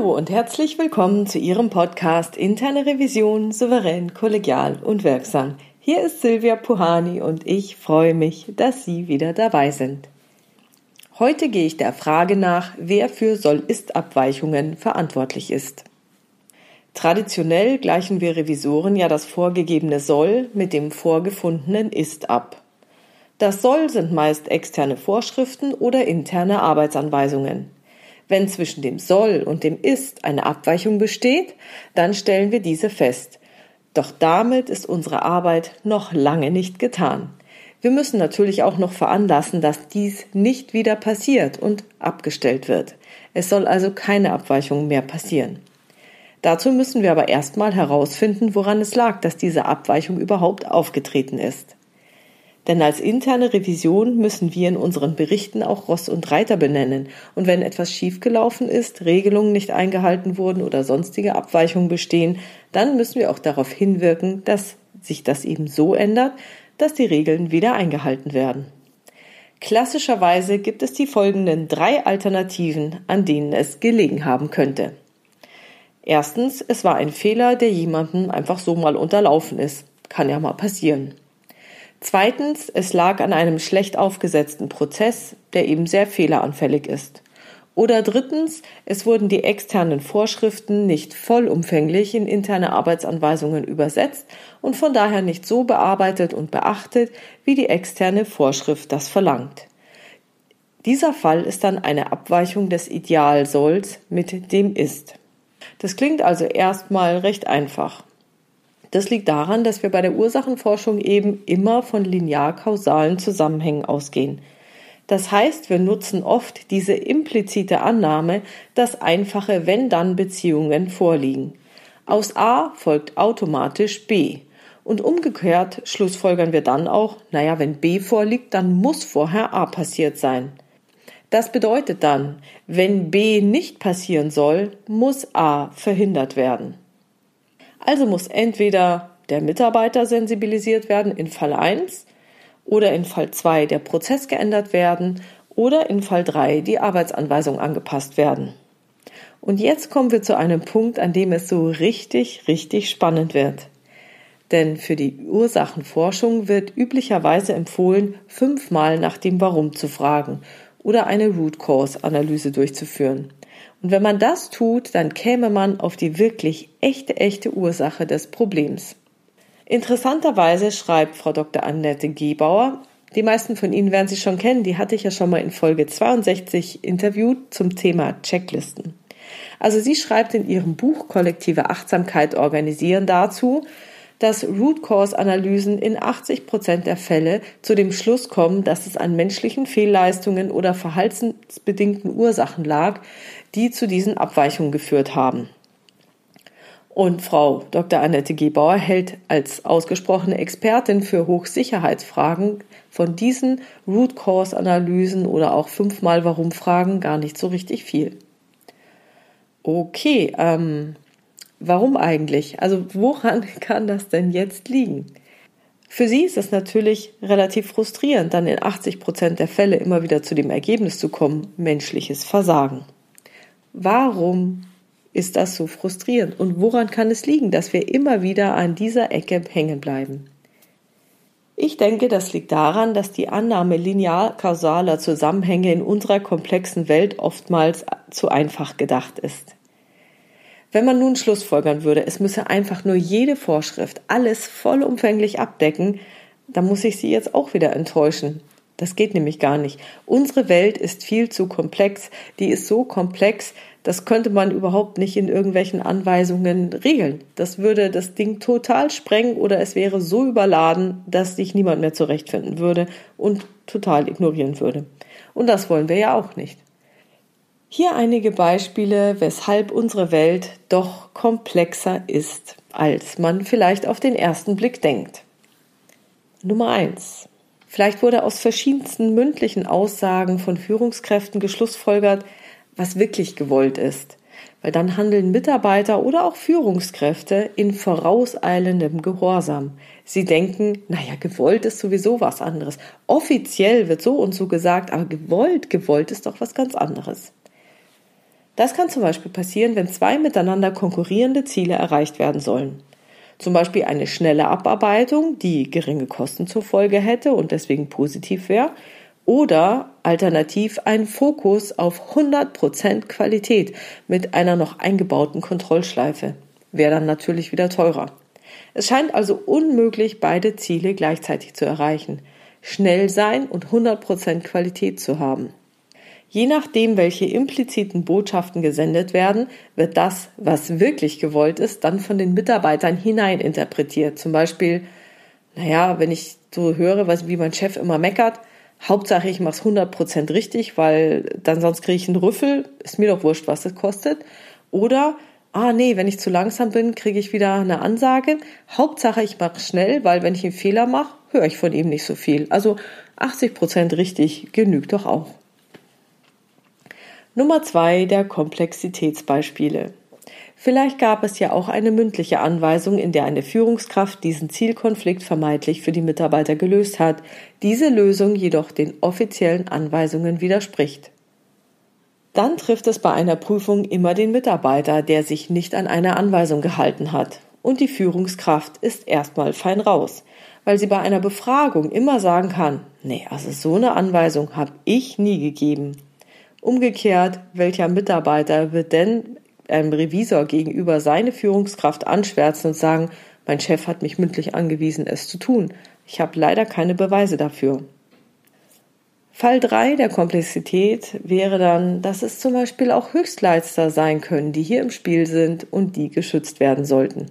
Hallo und herzlich willkommen zu Ihrem Podcast Interne Revision souverän, kollegial und wirksam. Hier ist Silvia Puhani und ich freue mich, dass Sie wieder dabei sind. Heute gehe ich der Frage nach, wer für Soll-Ist-Abweichungen verantwortlich ist. Traditionell gleichen wir Revisoren ja das vorgegebene Soll mit dem vorgefundenen Ist ab. Das Soll sind meist externe Vorschriften oder interne Arbeitsanweisungen. Wenn zwischen dem soll und dem ist eine Abweichung besteht, dann stellen wir diese fest. Doch damit ist unsere Arbeit noch lange nicht getan. Wir müssen natürlich auch noch veranlassen, dass dies nicht wieder passiert und abgestellt wird. Es soll also keine Abweichung mehr passieren. Dazu müssen wir aber erstmal herausfinden, woran es lag, dass diese Abweichung überhaupt aufgetreten ist. Denn als interne Revision müssen wir in unseren Berichten auch Ross und Reiter benennen. Und wenn etwas schiefgelaufen ist, Regelungen nicht eingehalten wurden oder sonstige Abweichungen bestehen, dann müssen wir auch darauf hinwirken, dass sich das eben so ändert, dass die Regeln wieder eingehalten werden. Klassischerweise gibt es die folgenden drei Alternativen, an denen es gelegen haben könnte. Erstens, es war ein Fehler, der jemandem einfach so mal unterlaufen ist. Kann ja mal passieren. Zweitens, es lag an einem schlecht aufgesetzten Prozess, der eben sehr fehleranfällig ist. Oder drittens, es wurden die externen Vorschriften nicht vollumfänglich in interne Arbeitsanweisungen übersetzt und von daher nicht so bearbeitet und beachtet, wie die externe Vorschrift das verlangt. Dieser Fall ist dann eine Abweichung des Idealsolls mit dem Ist. Das klingt also erstmal recht einfach. Das liegt daran, dass wir bei der Ursachenforschung eben immer von linear-kausalen Zusammenhängen ausgehen. Das heißt, wir nutzen oft diese implizite Annahme, dass einfache Wenn-Dann-Beziehungen vorliegen. Aus A folgt automatisch B. Und umgekehrt schlussfolgern wir dann auch, naja, wenn B vorliegt, dann muss vorher A passiert sein. Das bedeutet dann, wenn B nicht passieren soll, muss A verhindert werden. Also muss entweder der Mitarbeiter sensibilisiert werden in Fall 1 oder in Fall 2 der Prozess geändert werden oder in Fall 3 die Arbeitsanweisung angepasst werden. Und jetzt kommen wir zu einem Punkt, an dem es so richtig, richtig spannend wird. Denn für die Ursachenforschung wird üblicherweise empfohlen, fünfmal nach dem Warum zu fragen oder eine Root Cause Analyse durchzuführen. Und wenn man das tut, dann käme man auf die wirklich echte, echte Ursache des Problems. Interessanterweise schreibt Frau Dr. Annette Gebauer, die meisten von Ihnen werden sie schon kennen, die hatte ich ja schon mal in Folge 62 interviewt zum Thema Checklisten. Also sie schreibt in ihrem Buch Kollektive Achtsamkeit organisieren dazu, dass Root Cause Analysen in 80 Prozent der Fälle zu dem Schluss kommen, dass es an menschlichen Fehlleistungen oder verhaltensbedingten Ursachen lag, die zu diesen Abweichungen geführt haben. Und Frau Dr. Annette Gebauer hält als ausgesprochene Expertin für Hochsicherheitsfragen von diesen Root Cause Analysen oder auch fünfmal Warum Fragen gar nicht so richtig viel. Okay, ähm, Warum eigentlich? Also woran kann das denn jetzt liegen? Für sie ist es natürlich relativ frustrierend, dann in 80 Prozent der Fälle immer wieder zu dem Ergebnis zu kommen, menschliches Versagen. Warum ist das so frustrierend und woran kann es liegen, dass wir immer wieder an dieser Ecke hängen bleiben? Ich denke, das liegt daran, dass die Annahme linear-kausaler Zusammenhänge in unserer komplexen Welt oftmals zu einfach gedacht ist. Wenn man nun schlussfolgern würde, es müsse einfach nur jede Vorschrift alles vollumfänglich abdecken, dann muss ich Sie jetzt auch wieder enttäuschen. Das geht nämlich gar nicht. Unsere Welt ist viel zu komplex. Die ist so komplex, das könnte man überhaupt nicht in irgendwelchen Anweisungen regeln. Das würde das Ding total sprengen oder es wäre so überladen, dass sich niemand mehr zurechtfinden würde und total ignorieren würde. Und das wollen wir ja auch nicht. Hier einige Beispiele, weshalb unsere Welt doch komplexer ist, als man vielleicht auf den ersten Blick denkt. Nummer eins: Vielleicht wurde aus verschiedensten mündlichen Aussagen von Führungskräften geschlussfolgert, was wirklich gewollt ist. Weil dann handeln Mitarbeiter oder auch Führungskräfte in vorauseilendem Gehorsam. Sie denken, naja, gewollt ist sowieso was anderes. Offiziell wird so und so gesagt, aber gewollt, gewollt ist doch was ganz anderes. Das kann zum Beispiel passieren, wenn zwei miteinander konkurrierende Ziele erreicht werden sollen. Zum Beispiel eine schnelle Abarbeitung, die geringe Kosten zur Folge hätte und deswegen positiv wäre, oder alternativ ein Fokus auf 100% Qualität mit einer noch eingebauten Kontrollschleife. Wäre dann natürlich wieder teurer. Es scheint also unmöglich, beide Ziele gleichzeitig zu erreichen. Schnell sein und 100% Qualität zu haben. Je nachdem, welche impliziten Botschaften gesendet werden, wird das, was wirklich gewollt ist, dann von den Mitarbeitern hineininterpretiert. Zum Beispiel, naja, wenn ich so höre, was, wie mein Chef immer meckert, Hauptsache ich mache es 100% richtig, weil dann sonst kriege ich einen Rüffel, ist mir doch wurscht, was das kostet. Oder, ah nee, wenn ich zu langsam bin, kriege ich wieder eine Ansage. Hauptsache ich mache schnell, weil wenn ich einen Fehler mache, höre ich von ihm nicht so viel. Also 80% richtig genügt doch auch. Nummer zwei der Komplexitätsbeispiele. Vielleicht gab es ja auch eine mündliche Anweisung, in der eine Führungskraft diesen Zielkonflikt vermeintlich für die Mitarbeiter gelöst hat, diese Lösung jedoch den offiziellen Anweisungen widerspricht. Dann trifft es bei einer Prüfung immer den Mitarbeiter, der sich nicht an eine Anweisung gehalten hat. Und die Führungskraft ist erstmal fein raus, weil sie bei einer Befragung immer sagen kann, nee, also so eine Anweisung habe ich nie gegeben. Umgekehrt, welcher Mitarbeiter wird denn einem Revisor gegenüber seine Führungskraft anschwärzen und sagen, mein Chef hat mich mündlich angewiesen, es zu tun. Ich habe leider keine Beweise dafür. Fall 3 der Komplexität wäre dann, dass es zum Beispiel auch Höchstleister sein können, die hier im Spiel sind und die geschützt werden sollten.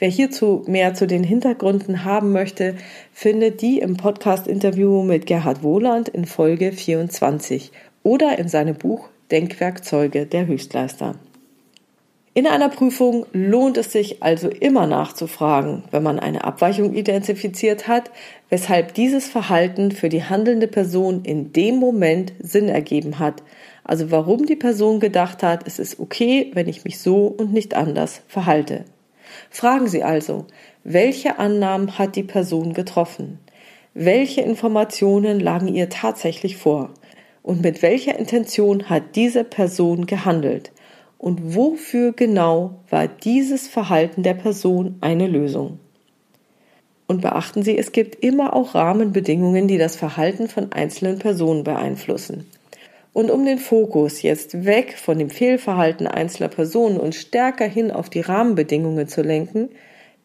Wer hierzu mehr zu den Hintergründen haben möchte, findet die im Podcast-Interview mit Gerhard Wohland in Folge 24 oder in seinem Buch Denkwerkzeuge der Höchstleister. In einer Prüfung lohnt es sich also immer nachzufragen, wenn man eine Abweichung identifiziert hat, weshalb dieses Verhalten für die handelnde Person in dem Moment Sinn ergeben hat, also warum die Person gedacht hat, es ist okay, wenn ich mich so und nicht anders verhalte. Fragen Sie also, welche Annahmen hat die Person getroffen? Welche Informationen lagen ihr tatsächlich vor? Und mit welcher Intention hat diese Person gehandelt? und wofür genau war dieses Verhalten der Person eine Lösung. Und beachten Sie, es gibt immer auch Rahmenbedingungen, die das Verhalten von einzelnen Personen beeinflussen. Und um den Fokus jetzt weg von dem Fehlverhalten einzelner Personen und stärker hin auf die Rahmenbedingungen zu lenken,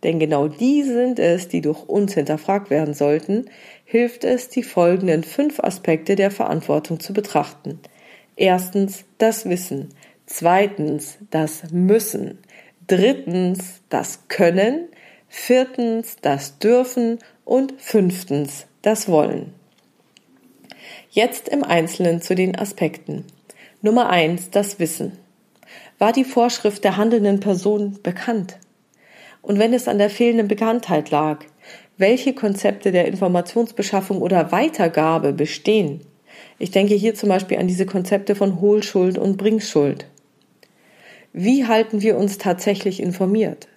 denn genau die sind es, die durch uns hinterfragt werden sollten, hilft es, die folgenden fünf Aspekte der Verantwortung zu betrachten. Erstens das Wissen, Zweitens das Müssen. Drittens das Können. Viertens das Dürfen. Und fünftens das Wollen. Jetzt im Einzelnen zu den Aspekten. Nummer eins das Wissen. War die Vorschrift der handelnden Person bekannt? Und wenn es an der fehlenden Bekanntheit lag, welche Konzepte der Informationsbeschaffung oder Weitergabe bestehen? Ich denke hier zum Beispiel an diese Konzepte von Hohlschuld und Bringschuld. Wie halten wir uns tatsächlich informiert?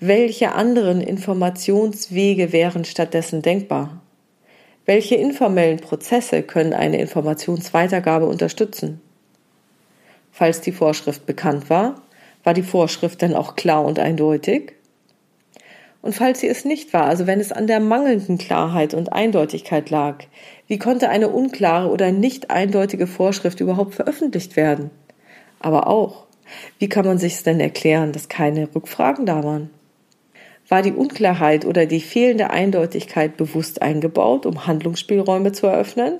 Welche anderen Informationswege wären stattdessen denkbar? Welche informellen Prozesse können eine Informationsweitergabe unterstützen? Falls die Vorschrift bekannt war, war die Vorschrift dann auch klar und eindeutig? Und falls sie es nicht war, also wenn es an der mangelnden Klarheit und Eindeutigkeit lag, wie konnte eine unklare oder nicht eindeutige Vorschrift überhaupt veröffentlicht werden? Aber auch, wie kann man sich es denn erklären, dass keine Rückfragen da waren? War die Unklarheit oder die fehlende Eindeutigkeit bewusst eingebaut, um Handlungsspielräume zu eröffnen?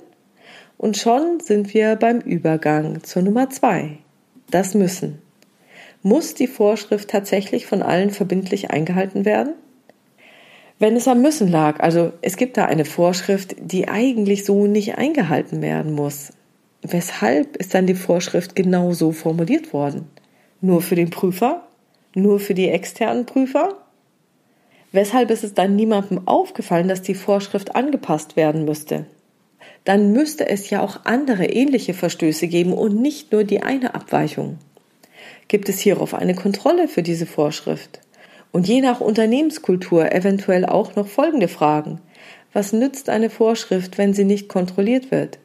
Und schon sind wir beim Übergang zur Nummer zwei. Das Müssen. Muss die Vorschrift tatsächlich von allen verbindlich eingehalten werden? Wenn es am Müssen lag, also es gibt da eine Vorschrift, die eigentlich so nicht eingehalten werden muss, weshalb ist dann die Vorschrift genau so formuliert worden? Nur für den Prüfer? Nur für die externen Prüfer? Weshalb ist es dann niemandem aufgefallen, dass die Vorschrift angepasst werden müsste? Dann müsste es ja auch andere ähnliche Verstöße geben und nicht nur die eine Abweichung. Gibt es hierauf eine Kontrolle für diese Vorschrift? Und je nach Unternehmenskultur eventuell auch noch folgende Fragen. Was nützt eine Vorschrift, wenn sie nicht kontrolliert wird?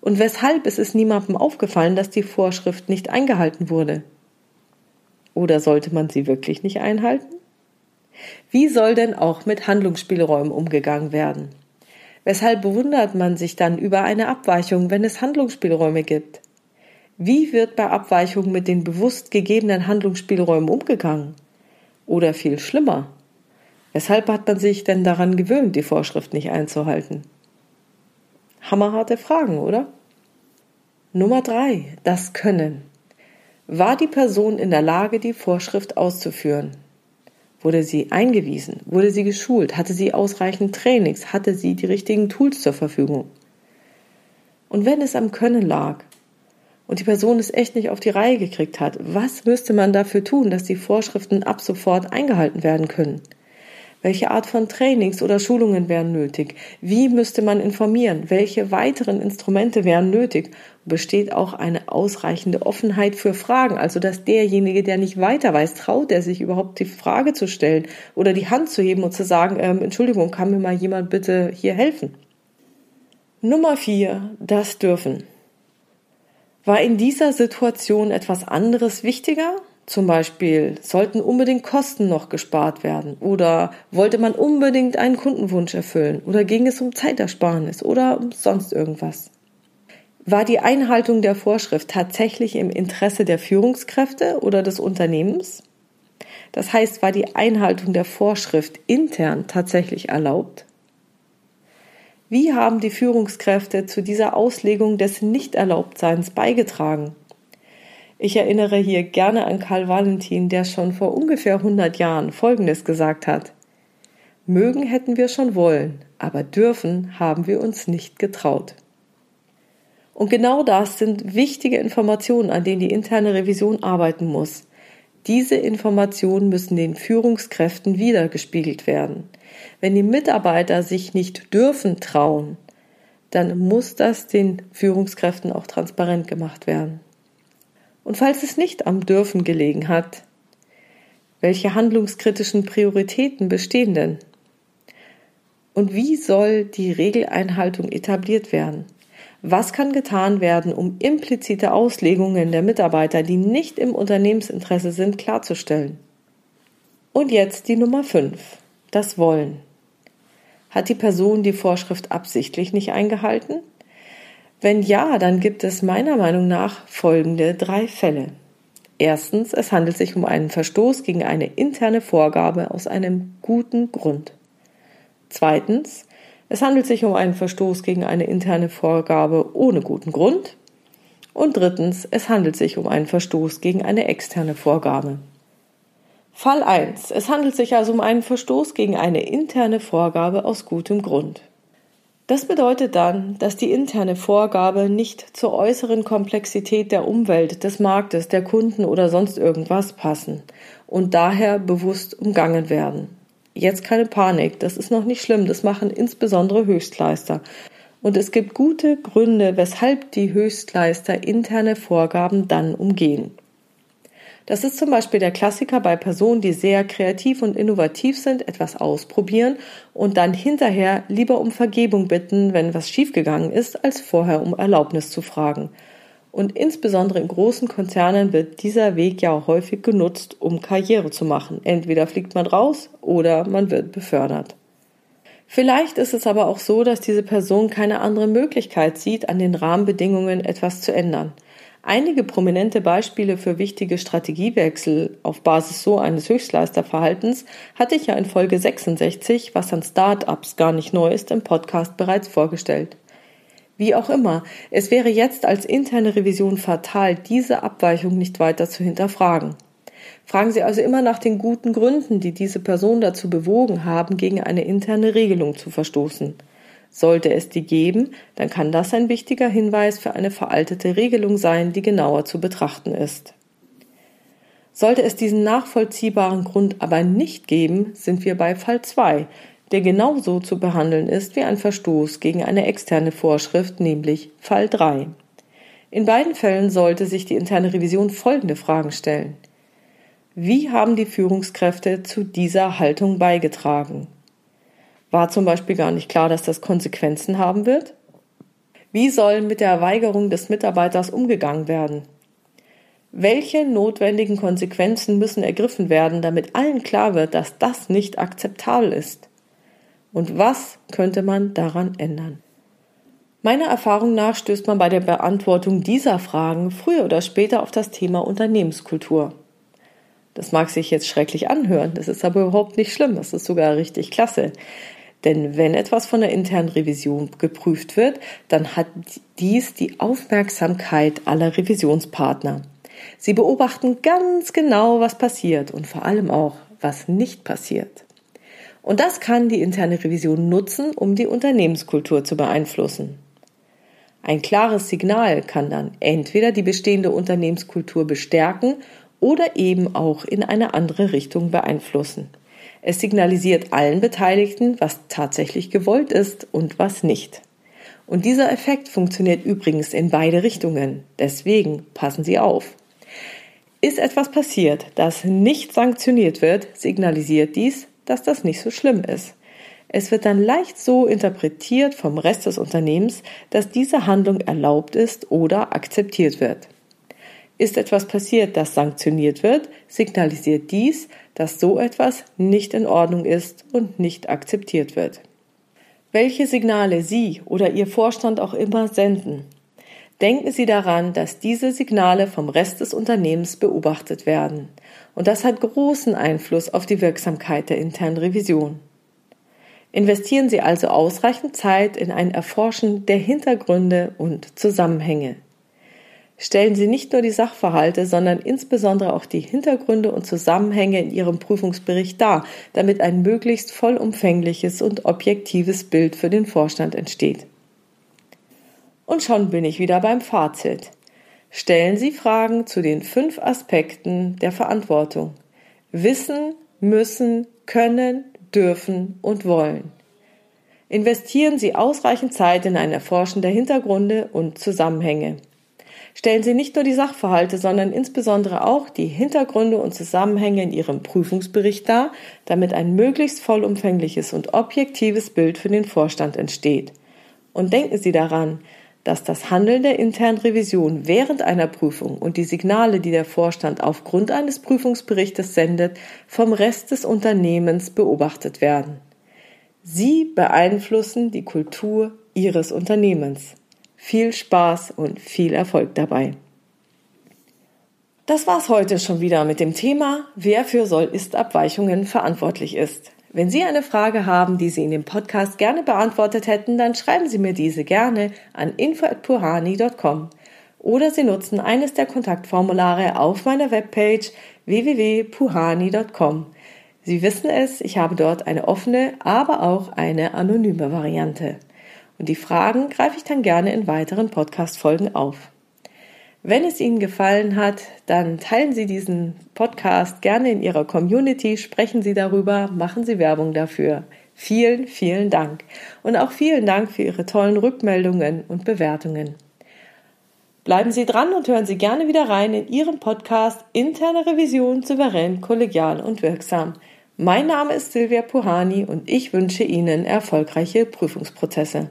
Und weshalb ist es niemandem aufgefallen, dass die Vorschrift nicht eingehalten wurde? Oder sollte man sie wirklich nicht einhalten? Wie soll denn auch mit Handlungsspielräumen umgegangen werden? Weshalb bewundert man sich dann über eine Abweichung, wenn es Handlungsspielräume gibt? Wie wird bei Abweichungen mit den bewusst gegebenen Handlungsspielräumen umgegangen? Oder viel schlimmer, weshalb hat man sich denn daran gewöhnt, die Vorschrift nicht einzuhalten? Hammerharte Fragen, oder? Nummer drei, das Können. War die Person in der Lage, die Vorschrift auszuführen? Wurde sie eingewiesen? Wurde sie geschult? Hatte sie ausreichend Trainings? Hatte sie die richtigen Tools zur Verfügung? Und wenn es am Können lag und die Person es echt nicht auf die Reihe gekriegt hat, was müsste man dafür tun, dass die Vorschriften ab sofort eingehalten werden können? Welche Art von Trainings oder Schulungen wären nötig? Wie müsste man informieren? Welche weiteren Instrumente wären nötig? Besteht auch eine ausreichende Offenheit für Fragen, also dass derjenige, der nicht weiter weiß, traut er sich überhaupt die Frage zu stellen oder die Hand zu heben und zu sagen, ähm, Entschuldigung, kann mir mal jemand bitte hier helfen? Nummer vier, das Dürfen. War in dieser Situation etwas anderes wichtiger? Zum Beispiel sollten unbedingt Kosten noch gespart werden oder wollte man unbedingt einen Kundenwunsch erfüllen oder ging es um Zeitersparnis oder um sonst irgendwas. War die Einhaltung der Vorschrift tatsächlich im Interesse der Führungskräfte oder des Unternehmens? Das heißt, war die Einhaltung der Vorschrift intern tatsächlich erlaubt? Wie haben die Führungskräfte zu dieser Auslegung des Nichterlaubtseins beigetragen? Ich erinnere hier gerne an Karl Valentin, der schon vor ungefähr 100 Jahren Folgendes gesagt hat. Mögen hätten wir schon wollen, aber dürfen haben wir uns nicht getraut. Und genau das sind wichtige Informationen, an denen die interne Revision arbeiten muss. Diese Informationen müssen den Führungskräften wiedergespiegelt werden. Wenn die Mitarbeiter sich nicht dürfen trauen, dann muss das den Führungskräften auch transparent gemacht werden. Und falls es nicht am Dürfen gelegen hat, welche handlungskritischen Prioritäten bestehen denn? Und wie soll die Regeleinhaltung etabliert werden? Was kann getan werden, um implizite Auslegungen der Mitarbeiter, die nicht im Unternehmensinteresse sind, klarzustellen? Und jetzt die Nummer 5, das Wollen. Hat die Person die Vorschrift absichtlich nicht eingehalten? Wenn ja, dann gibt es meiner Meinung nach folgende drei Fälle. Erstens, es handelt sich um einen Verstoß gegen eine interne Vorgabe aus einem guten Grund. Zweitens, es handelt sich um einen Verstoß gegen eine interne Vorgabe ohne guten Grund. Und drittens, es handelt sich um einen Verstoß gegen eine externe Vorgabe. Fall 1. Es handelt sich also um einen Verstoß gegen eine interne Vorgabe aus gutem Grund. Das bedeutet dann, dass die interne Vorgabe nicht zur äußeren Komplexität der Umwelt, des Marktes, der Kunden oder sonst irgendwas passen und daher bewusst umgangen werden. Jetzt keine Panik, das ist noch nicht schlimm, das machen insbesondere Höchstleister. Und es gibt gute Gründe, weshalb die Höchstleister interne Vorgaben dann umgehen. Das ist zum Beispiel der Klassiker bei Personen, die sehr kreativ und innovativ sind, etwas ausprobieren und dann hinterher lieber um Vergebung bitten, wenn was schiefgegangen ist, als vorher um Erlaubnis zu fragen. Und insbesondere in großen Konzernen wird dieser Weg ja häufig genutzt, um Karriere zu machen. Entweder fliegt man raus oder man wird befördert. Vielleicht ist es aber auch so, dass diese Person keine andere Möglichkeit sieht, an den Rahmenbedingungen etwas zu ändern. Einige prominente Beispiele für wichtige Strategiewechsel auf Basis so eines Höchstleisterverhaltens hatte ich ja in Folge 66, was an Start-ups gar nicht neu ist, im Podcast bereits vorgestellt. Wie auch immer, es wäre jetzt als interne Revision fatal, diese Abweichung nicht weiter zu hinterfragen. Fragen Sie also immer nach den guten Gründen, die diese Person dazu bewogen haben, gegen eine interne Regelung zu verstoßen. Sollte es die geben, dann kann das ein wichtiger Hinweis für eine veraltete Regelung sein, die genauer zu betrachten ist. Sollte es diesen nachvollziehbaren Grund aber nicht geben, sind wir bei Fall 2, der genauso zu behandeln ist wie ein Verstoß gegen eine externe Vorschrift, nämlich Fall 3. In beiden Fällen sollte sich die interne Revision folgende Fragen stellen. Wie haben die Führungskräfte zu dieser Haltung beigetragen? War zum Beispiel gar nicht klar, dass das Konsequenzen haben wird? Wie soll mit der Weigerung des Mitarbeiters umgegangen werden? Welche notwendigen Konsequenzen müssen ergriffen werden, damit allen klar wird, dass das nicht akzeptabel ist? Und was könnte man daran ändern? Meiner Erfahrung nach stößt man bei der Beantwortung dieser Fragen früher oder später auf das Thema Unternehmenskultur. Das mag sich jetzt schrecklich anhören, das ist aber überhaupt nicht schlimm, das ist sogar richtig klasse. Denn wenn etwas von der internen Revision geprüft wird, dann hat dies die Aufmerksamkeit aller Revisionspartner. Sie beobachten ganz genau, was passiert und vor allem auch, was nicht passiert. Und das kann die interne Revision nutzen, um die Unternehmenskultur zu beeinflussen. Ein klares Signal kann dann entweder die bestehende Unternehmenskultur bestärken oder eben auch in eine andere Richtung beeinflussen. Es signalisiert allen Beteiligten, was tatsächlich gewollt ist und was nicht. Und dieser Effekt funktioniert übrigens in beide Richtungen. Deswegen passen Sie auf. Ist etwas passiert, das nicht sanktioniert wird, signalisiert dies, dass das nicht so schlimm ist. Es wird dann leicht so interpretiert vom Rest des Unternehmens, dass diese Handlung erlaubt ist oder akzeptiert wird. Ist etwas passiert, das sanktioniert wird, signalisiert dies, dass so etwas nicht in Ordnung ist und nicht akzeptiert wird. Welche Signale Sie oder Ihr Vorstand auch immer senden, Denken Sie daran, dass diese Signale vom Rest des Unternehmens beobachtet werden. Und das hat großen Einfluss auf die Wirksamkeit der internen Revision. Investieren Sie also ausreichend Zeit in ein Erforschen der Hintergründe und Zusammenhänge. Stellen Sie nicht nur die Sachverhalte, sondern insbesondere auch die Hintergründe und Zusammenhänge in Ihrem Prüfungsbericht dar, damit ein möglichst vollumfängliches und objektives Bild für den Vorstand entsteht. Und schon bin ich wieder beim Fazit. Stellen Sie Fragen zu den fünf Aspekten der Verantwortung. Wissen, müssen, können, dürfen und wollen. Investieren Sie ausreichend Zeit in ein Erforschen der Hintergründe und Zusammenhänge. Stellen Sie nicht nur die Sachverhalte, sondern insbesondere auch die Hintergründe und Zusammenhänge in Ihrem Prüfungsbericht dar, damit ein möglichst vollumfängliches und objektives Bild für den Vorstand entsteht. Und denken Sie daran, dass das Handeln der internen Revision während einer Prüfung und die Signale, die der Vorstand aufgrund eines Prüfungsberichtes sendet, vom Rest des Unternehmens beobachtet werden. Sie beeinflussen die Kultur Ihres Unternehmens. Viel Spaß und viel Erfolg dabei. Das war's heute schon wieder mit dem Thema, wer für Soll-Ist-Abweichungen verantwortlich ist. Wenn Sie eine Frage haben, die Sie in dem Podcast gerne beantwortet hätten, dann schreiben Sie mir diese gerne an info@puhani.com oder Sie nutzen eines der Kontaktformulare auf meiner Webpage www.puhani.com. Sie wissen es, ich habe dort eine offene, aber auch eine anonyme Variante. Und die Fragen greife ich dann gerne in weiteren Podcast-Folgen auf. Wenn es Ihnen gefallen hat, dann teilen Sie diesen Podcast gerne in Ihrer Community, sprechen Sie darüber, machen Sie Werbung dafür. Vielen, vielen Dank. Und auch vielen Dank für Ihre tollen Rückmeldungen und Bewertungen. Bleiben Sie dran und hören Sie gerne wieder rein in Ihren Podcast Interne Revision souverän, kollegial und wirksam. Mein Name ist Silvia Puhani und ich wünsche Ihnen erfolgreiche Prüfungsprozesse.